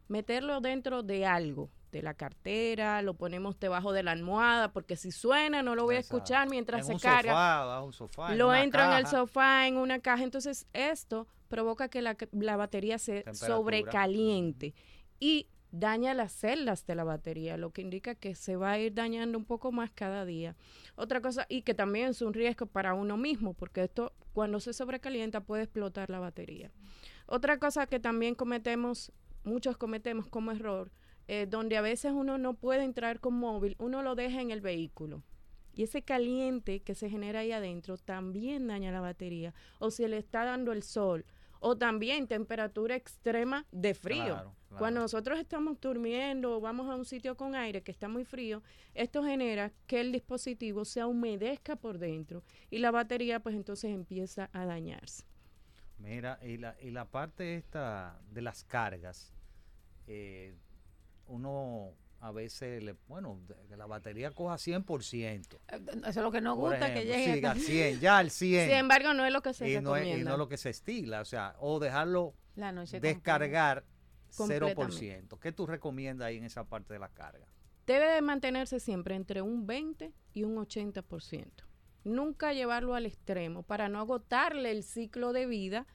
meterlo dentro de algo, de la cartera, lo ponemos debajo de la almohada, porque si suena no lo voy a escuchar mientras en se carga. Sofá, un sofá, en lo una entro en el sofá, en una caja. Entonces, esto provoca que la, la batería se sobrecaliente y daña las celdas de la batería, lo que indica que se va a ir dañando un poco más cada día. Otra cosa, y que también es un riesgo para uno mismo, porque esto cuando se sobrecalienta puede explotar la batería. Otra cosa que también cometemos, muchos cometemos como error, eh, donde a veces uno no puede entrar con móvil, uno lo deja en el vehículo. Y ese caliente que se genera ahí adentro también daña la batería. O si le está dando el sol. O también temperatura extrema de frío. Claro, claro. Cuando nosotros estamos durmiendo o vamos a un sitio con aire que está muy frío, esto genera que el dispositivo se humedezca por dentro y la batería pues entonces empieza a dañarse. Mira, y la, y la parte esta de las cargas, eh, uno a veces, le, bueno, que la batería coja 100%. Eh, Eso es lo que nos gusta, que llegue Sí, al 100, ya al 100. Sin embargo, no es lo que se y, no es, y recomienda. no es lo que se estila, o sea, o dejarlo la noche descargar Completamente. 0%. ¿Qué tú recomiendas ahí en esa parte de la carga? debe de mantenerse siempre entre un 20 y un 80%. Nunca llevarlo al extremo para no agotarle el ciclo de vida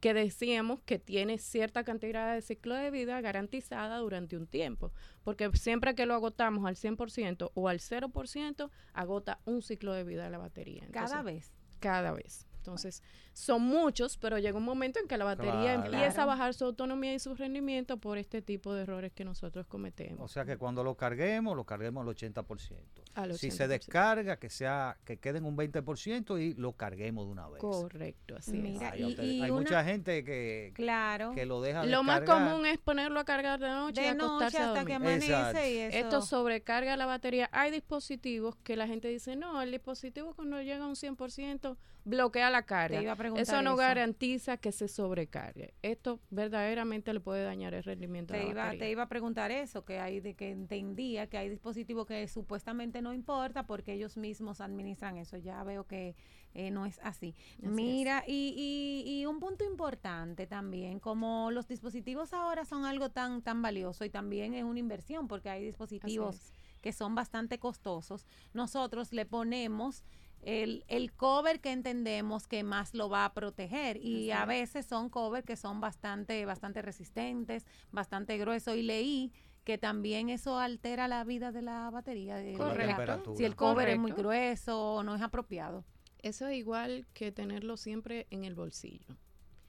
que decíamos que tiene cierta cantidad de ciclo de vida garantizada durante un tiempo. Porque siempre que lo agotamos al 100% o al 0%, agota un ciclo de vida de la batería. Cada vez. Cada vez. Entonces, son muchos, pero llega un momento en que la batería Claro. empieza a bajar su autonomía y su rendimiento por este tipo de errores que nosotros cometemos. O sea que cuando lo carguemos, lo carguemos al 80%. Al Si se 80%. descarga, que sea que quede en un 20% y lo carguemos de una vez. Correcto, así es. Mira, y- y hay una- mucha gente que, Claro. que lo deja Lo más común es ponerlo a cargar de noche y acostarse noche a hasta que amanece Exacto. y eso. Esto sobrecarga la batería. Hay dispositivos que la gente dice, no, el dispositivo cuando llega a un 100% bloquea la Te carga. iba a preguntar Eso no eso. garantiza que se sobrecargue. Esto verdaderamente le puede dañar el rendimiento de Te la iba, batería. te iba a preguntar eso, que hay de que entendía que hay dispositivos que supuestamente no importa porque ellos mismos administran eso. Ya veo que eh, no es así. Así Mira, y, y, y un punto importante también, como los dispositivos ahora son algo tan, tan valioso y también es una inversión porque hay dispositivos que son bastante costosos, nosotros le ponemos el, el cover que entendemos que más lo va a proteger y a es. veces son cover que son bastante bastante resistentes, bastante gruesos y leí que también eso altera la vida de la batería. de- la. Si el cover es muy grueso o no es apropiado. Eso es igual que tenerlo siempre en el bolsillo.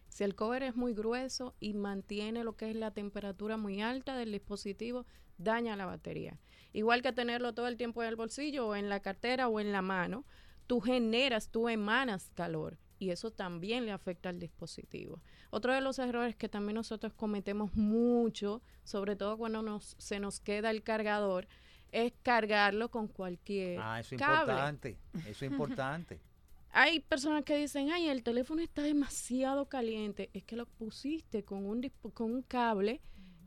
Si el cover es muy grueso y mantiene lo que es la temperatura muy alta del dispositivo, daña la batería. Igual que tenerlo todo el tiempo en el bolsillo o en la cartera o en la mano, tú generas, tú emanas calor y eso también le afecta al dispositivo. Otro de los errores que también nosotros cometemos mucho, sobre todo cuando nos, se nos queda el cargador, es cargarlo con cualquier Ah, eso es cable. importante. Eso es importante. Hay personas que dicen, ay, el teléfono está demasiado caliente. Es que lo pusiste con un, con un cable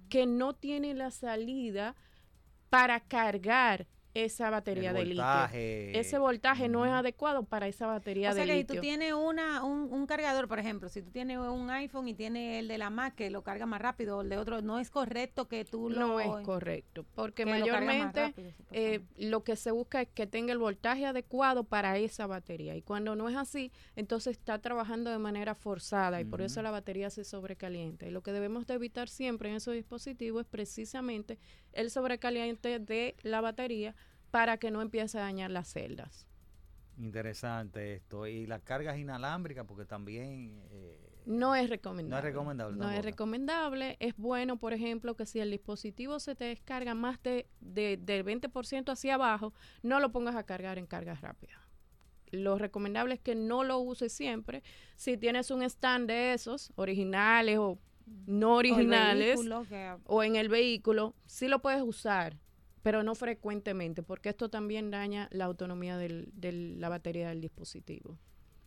que no tiene la salida para cargar esa batería El de litio. voltaje. Ese voltaje no es adecuado para esa batería O sea de que si litio. tú tienes una, un, un cargador, por ejemplo, si tú tienes un iPhone y tienes el de la Mac que lo carga más rápido o el de otro, no es correcto que tú lo... no es correcto, porque lo mayormente rápido, eh, lo que se busca es que tenga el voltaje adecuado para esa batería. Y cuando no es así, entonces está trabajando de manera forzada y por eso la batería se sobrecalienta. Y lo que debemos de evitar siempre en esos dispositivos es precisamente el sobrecaliente de la batería para que no empiece a dañar las celdas. Interesante esto. Y las cargas inalámbricas, porque también... eh, No es recomendable. recomendable No es recomendable. Es bueno, por ejemplo, que si el dispositivo se te descarga más de, de- del 20% hacia abajo, no lo pongas a cargar en carga rápida. Lo recomendable es que no lo uses siempre. Si tienes un stand de esos, originales o no O originales, vehículo que- o en el vehículo, sí lo puedes usar, pero no frecuentemente, porque esto también daña la autonomía del- de la batería del dispositivo.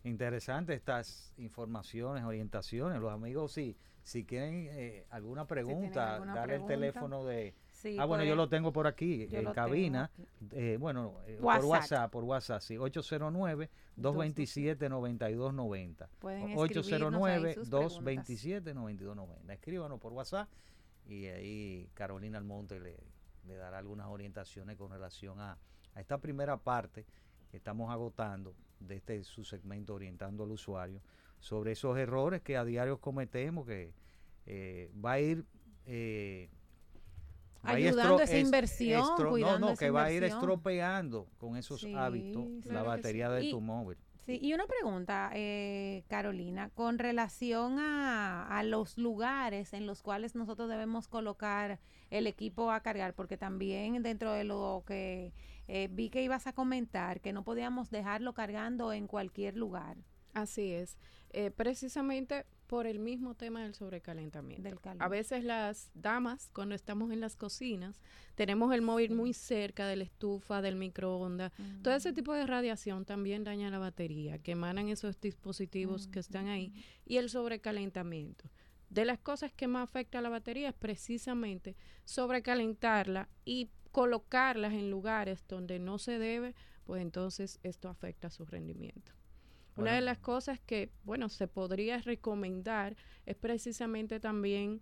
Interesante estas informaciones, orientaciones. Los amigos, si, si quieren eh, alguna pregunta, alguna dar pregunta. el teléfono de... sí, ah, bueno, yo lo tengo por aquí, en cabina. eh, bueno, eh, WhatsApp. por WhatsApp, por WhatsApp, sí, 809-227-9290. Pueden escribirnos ahí sus 809-227-9290. Escríbanos por WhatsApp y ahí Carolina Almonte le, le dará algunas orientaciones con relación a, a esta primera parte que estamos agotando de este su segmento orientando al usuario sobre esos errores que a diario cometemos que eh, va a ir eh, Ayudando esa es- inversión, no, no, esa que va a ir estropeando con esos Sí, hábitos la sí. batería de Y- tu móvil. Sí, y una pregunta, eh, Carolina, con relación a, a los lugares en los cuales nosotros debemos colocar el equipo a cargar, porque también dentro de lo que eh, vi que ibas a comentar, que no podíamos dejarlo cargando en cualquier lugar Así es. Eh, precisamente por el mismo tema del sobrecalentamiento. del. A veces las damas, cuando estamos en las cocinas, tenemos el móvil muy cerca de la estufa, del microondas. Todo ese tipo de radiación también daña la batería, que emanan esos dispositivos que están ahí, y el sobrecalentamiento. De las cosas que más afecta a la batería es precisamente sobrecalentarla y colocarlas en lugares donde no se debe, pues entonces esto afecta su rendimiento. Una de las cosas que, bueno, se podría recomendar es precisamente también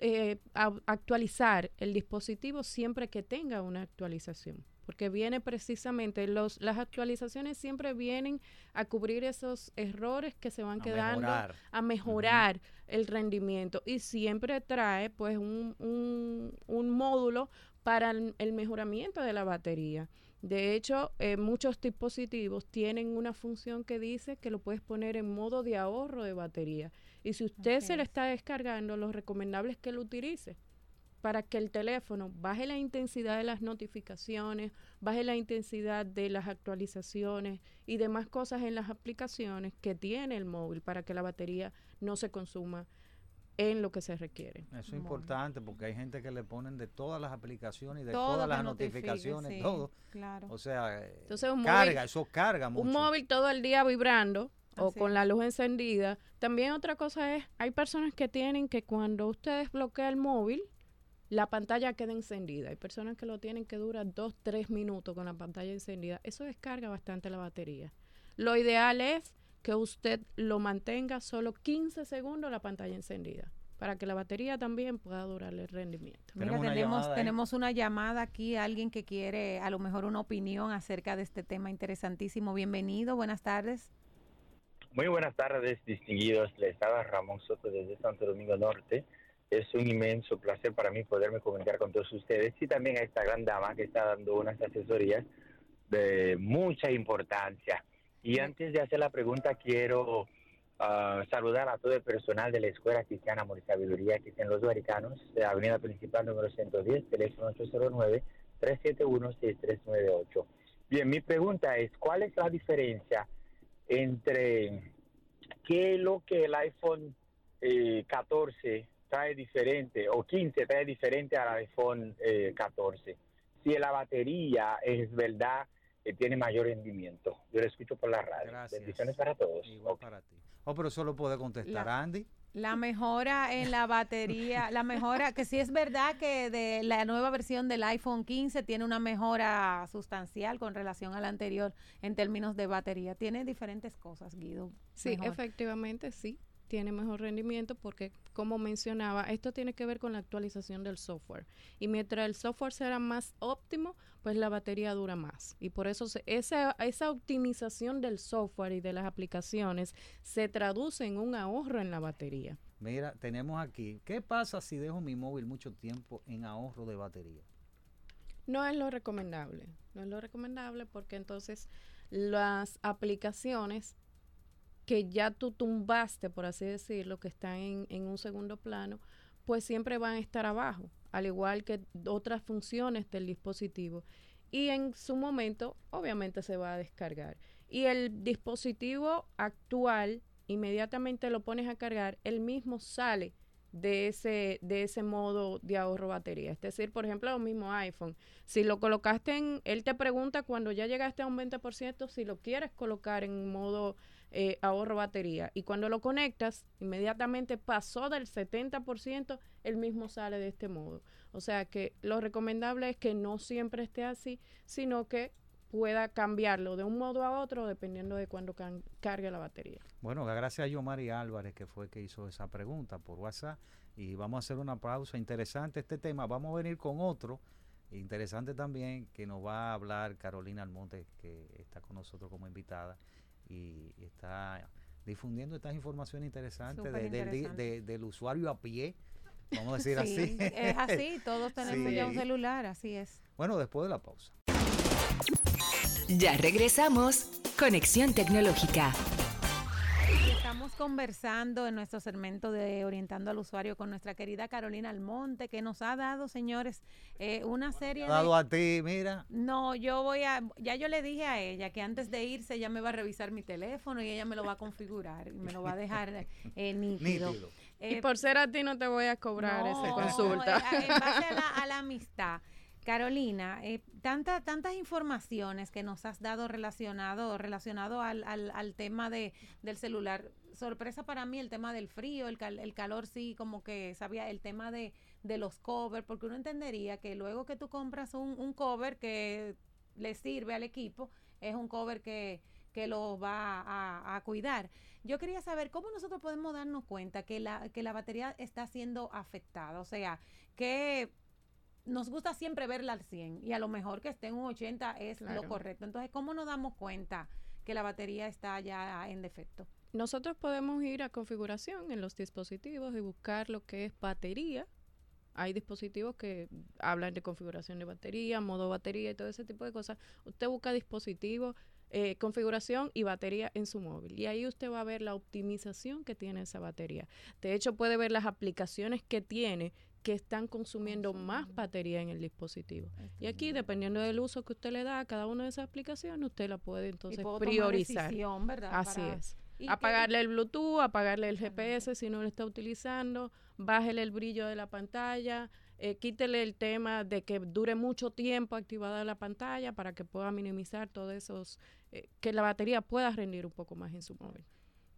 eh, actualizar el dispositivo siempre que tenga una actualización, porque viene precisamente, los, las actualizaciones siempre vienen a cubrir esos errores que se van A quedando, mejorar. a mejorar el rendimiento y siempre trae pues un, un- un módulo para el, el mejoramiento de la batería. De hecho, eh, muchos dispositivos tienen una función que dice que lo puedes poner en modo de ahorro de batería. Y si usted se le está descargando, lo recomendable es que lo utilice para que el teléfono baje la intensidad de las notificaciones, baje la intensidad de las actualizaciones y demás cosas en las aplicaciones que tiene el móvil para que la batería no se consuma en lo que se requiere. Eso es importante porque hay gente que le ponen de todas las aplicaciones y de Todo todas las notificaciones, sí, todo. Claro. O sea, Entonces, un carga, móvil- eso carga mucho. Un móvil todo el día vibrando o Así con la luz encendida. También otra cosa es, hay personas que tienen que cuando usted desbloquea el móvil, la pantalla queda encendida. Hay personas que lo tienen que dura dos, tres minutos con la pantalla encendida. Eso descarga bastante la batería. Lo ideal es que usted lo mantenga solo 15 segundos la pantalla encendida para que la batería también pueda durarle el rendimiento. Mira, Tenemos tenemos una llamada aquí, alguien que quiere a lo mejor una opinión acerca de este tema interesantísimo. Bienvenido, buenas tardes. Muy buenas tardes, distinguidos. Les habla Ramón Soto desde Santo Domingo Norte. Es un inmenso placer para mí poderme comunicar con todos ustedes y también a esta gran dama que está dando unas asesorías de mucha importancia. Y antes de hacer la pregunta, quiero ah, saludar a todo el personal de la Escuela Cristiana Amor y Sabiduría que está en Los Americanos, de Avenida Principal número 110, teléfono 809-371-6398. Bien, mi pregunta es, ¿cuál es la diferencia entre qué es lo que el iPhone eh, 14 trae diferente o 15 trae diferente al iPhone eh, 14? Si la batería es verdad que tiene mayor rendimiento. Yo lo escucho por la radio. Gracias. Bendiciones para todos. Igual para ti. Oh, pero eso lo puede contestar La- Andy. La mejora en la batería, la mejora, que sí es verdad que de la nueva versión del iPhone 15 tiene una mejora sustancial con relación a la anterior en términos de batería. Tiene diferentes cosas, Guido. Sí, mejor. efectivamente sí, tiene mejor rendimiento porque, como mencionaba, esto tiene que ver con la actualización del software. Y mientras el software será más óptimo, pues la batería dura más. Y por eso se- esa, esa optimización del software y de las aplicaciones se traduce en un ahorro en la batería. Mira, tenemos aquí, ¿qué pasa si dejo mi móvil mucho tiempo en ahorro de batería? No es lo recomendable, no es lo recomendable porque entonces las aplicaciones que ya tú tumbaste, por así decirlo, que están en, en un segundo plano, pues siempre van a estar abajo, al igual que otras funciones del dispositivo. Y en su momento, obviamente, se va a descargar. Y el dispositivo actual, inmediatamente lo pones a cargar, él mismo sale de ese, de ese modo de ahorro batería. Es decir, por ejemplo, lo mismo iPhone. Si lo colocaste en, él te pregunta cuando ya llegaste a un 20% si lo quieres colocar en modo eh, ahorro batería. Y cuando lo conectas, inmediatamente pasó del 70%, él mismo sale de este modo. O sea que lo recomendable es que no siempre esté así, sino que pueda cambiarlo de un modo a otro dependiendo de cuando can- cargue la batería. Bueno, gracias a Yomari Álvarez, que fue que hizo esa pregunta por WhatsApp. Y vamos a hacer una pausa. Interesante este tema. Vamos a venir con otro. Interesante también que nos va a hablar Carolina Almonte, que está con nosotros como invitada y está difundiendo estas informaciones interesantes de- del di- interesante. de- del usuario a pie. Vamos a decir Sí, así. es así, todos tenemos ya un Sí. celular, así es. Bueno, después de la pausa. Ya regresamos. Conexión Tecnológica. Y Estamos conversando en nuestro segmento de Orientando al Usuario con nuestra querida Carolina Almonte, que nos ha dado, señores, eh, una serie de... Dado a ti, mira. No, yo voy a, ya yo le dije a ella que antes de irse ella me va a revisar mi teléfono y ella me lo va a configurar y me lo va a dejar eh, nítido. Nítido. y Eh, por ser a ti no te voy a cobrar esa no, consulta. eh, en base a la, a la amistad. Carolina, eh, tanta- tantas informaciones que nos has dado relacionado, relacionado al, al, al tema de, del celular. Sorpresa para mí el tema del frío, el, cal- el calor sí, como que sabía el tema de, de los covers, porque uno entendería que luego que tú compras un, un cover que le sirve al equipo, es un cover que, que lo va a, a cuidar. Yo quería saber cómo nosotros podemos darnos cuenta que la, que la batería está siendo afectada. O sea, que nos gusta siempre verla al 100 y a lo mejor que esté en un 80 es Claro. lo correcto. Entonces, ¿cómo nos damos cuenta que la batería está ya en defecto? Nosotros podemos ir a configuración en los dispositivos y buscar lo que es batería. Hay dispositivos que hablan de configuración de batería, modo batería y todo ese tipo de cosas. Usted busca dispositivo, eh, configuración y batería en su móvil. Y ahí usted va a ver la optimización que tiene esa batería. De hecho, puede ver las aplicaciones que tiene que están consumiendo más batería en el dispositivo. Y aquí, dependiendo del uso que usted le da a cada una de esas aplicaciones, usted la puede entonces puedo tomar priorizar. decisión, ¿verdad? Así Para- es. Apagarle el Bluetooth, apagarle el GPS si no lo está utilizando, bájele el brillo de la pantalla, eh, quítele el tema de que dure mucho tiempo activada la pantalla para que pueda minimizar todos esos, eh, que la batería pueda rendir un poco más en su móvil.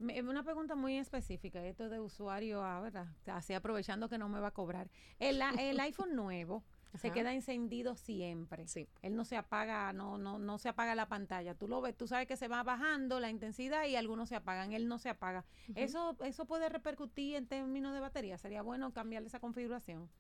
Una pregunta muy específica, esto de usuario, ah, ¿verdad? Así aprovechando que no me va a cobrar. El iPhone nuevo se queda encendido siempre. Sí. Él no se apaga, no, no, no se apaga la pantalla. Tú lo ves, tú sabes que se va bajando la intensidad y algunos se apagan, él no se apaga. Eso, eso puede repercutir en términos de batería. Sería bueno cambiarle esa configuración.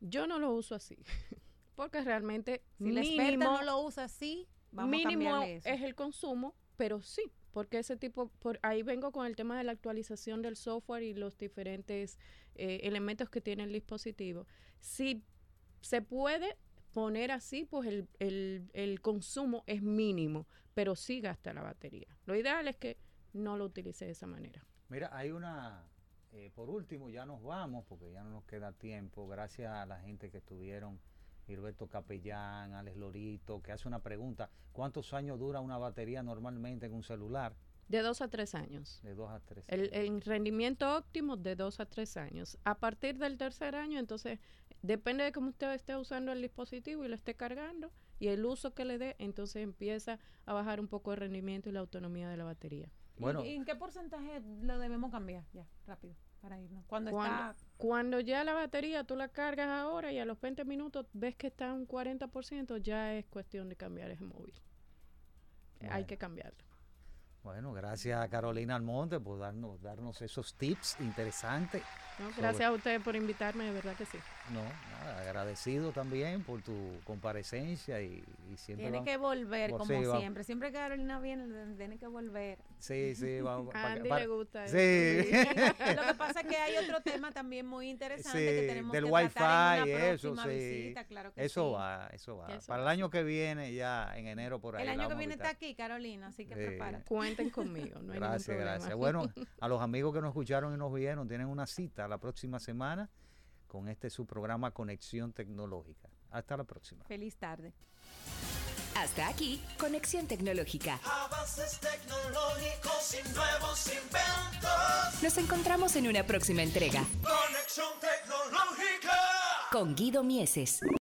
Yo no lo uso así, porque realmente Si la experta mínimo, no lo usa así, vamos a mínimo cambiarle eso. es el consumo, pero sí, porque ese tipo, por ahí vengo con el tema de la actualización del software y los diferentes eh, elementos que tiene el dispositivo. Si se puede poner así, pues el, el, el consumo es mínimo, pero sí gasta la batería. Lo ideal es que no lo utilice de esa manera. Mira, hay una, eh, por último, ya nos vamos porque ya no nos queda tiempo, gracias a la gente que estuvieron, Gilberto Capellán, Alex Lorito, que hace una pregunta, ¿cuántos años dura una batería normalmente en un celular? De dos a tres años. De dos a tres. El, años. el rendimiento óptimo de dos a tres años. A partir del tercer año, entonces, depende de cómo usted esté usando el dispositivo y lo esté cargando y el uso que le dé, entonces empieza a bajar un poco el rendimiento y la autonomía de la batería. ¿Y- Bueno. ¿Y en qué porcentaje lo debemos cambiar? Ya, rápido. para irnos. Cuando, Cuando, está... cuando ya la batería tú la cargas ahora y a los 20 minutos ves que está un 40%, ya es cuestión de cambiar ese móvil. Hay que cambiarlo. Bueno, gracias a Carolina Almonte por darnos, darnos esos tips interesantes. ¿no? Sobre- Gracias a ustedes por invitarme, de verdad que sí. No, nada, agradecido también por tu comparecencia y, y siempre Tiene vamos- que volver, como sí, va- siempre. Siempre que Carolina viene, tiene que volver. Sí, sí, vamos. A Andy le gusta Sí. eso, Lo que pasa es que hay otro tema también muy interesante Sí, que tenemos del que wifi tratar en y una eso, sí. visita, claro que eso sí. va, eso va. Eso Para el año que viene, ya en enero por ahí. El año que viene está aquí, Carolina, así que Sí. prepárate. Cuenten conmigo, no hay gracias, gracias. Bueno, a los amigos que nos escucharon y nos vieron, tienen una cita la próxima semana con este su programa Conexión Tecnológica. Hasta la próxima. Feliz tarde. Hasta aquí, Conexión Tecnológica. Avances tecnológicos y nuevos inventos. Nos encontramos en una próxima entrega Conexión tecnológica. con Guido Mieses.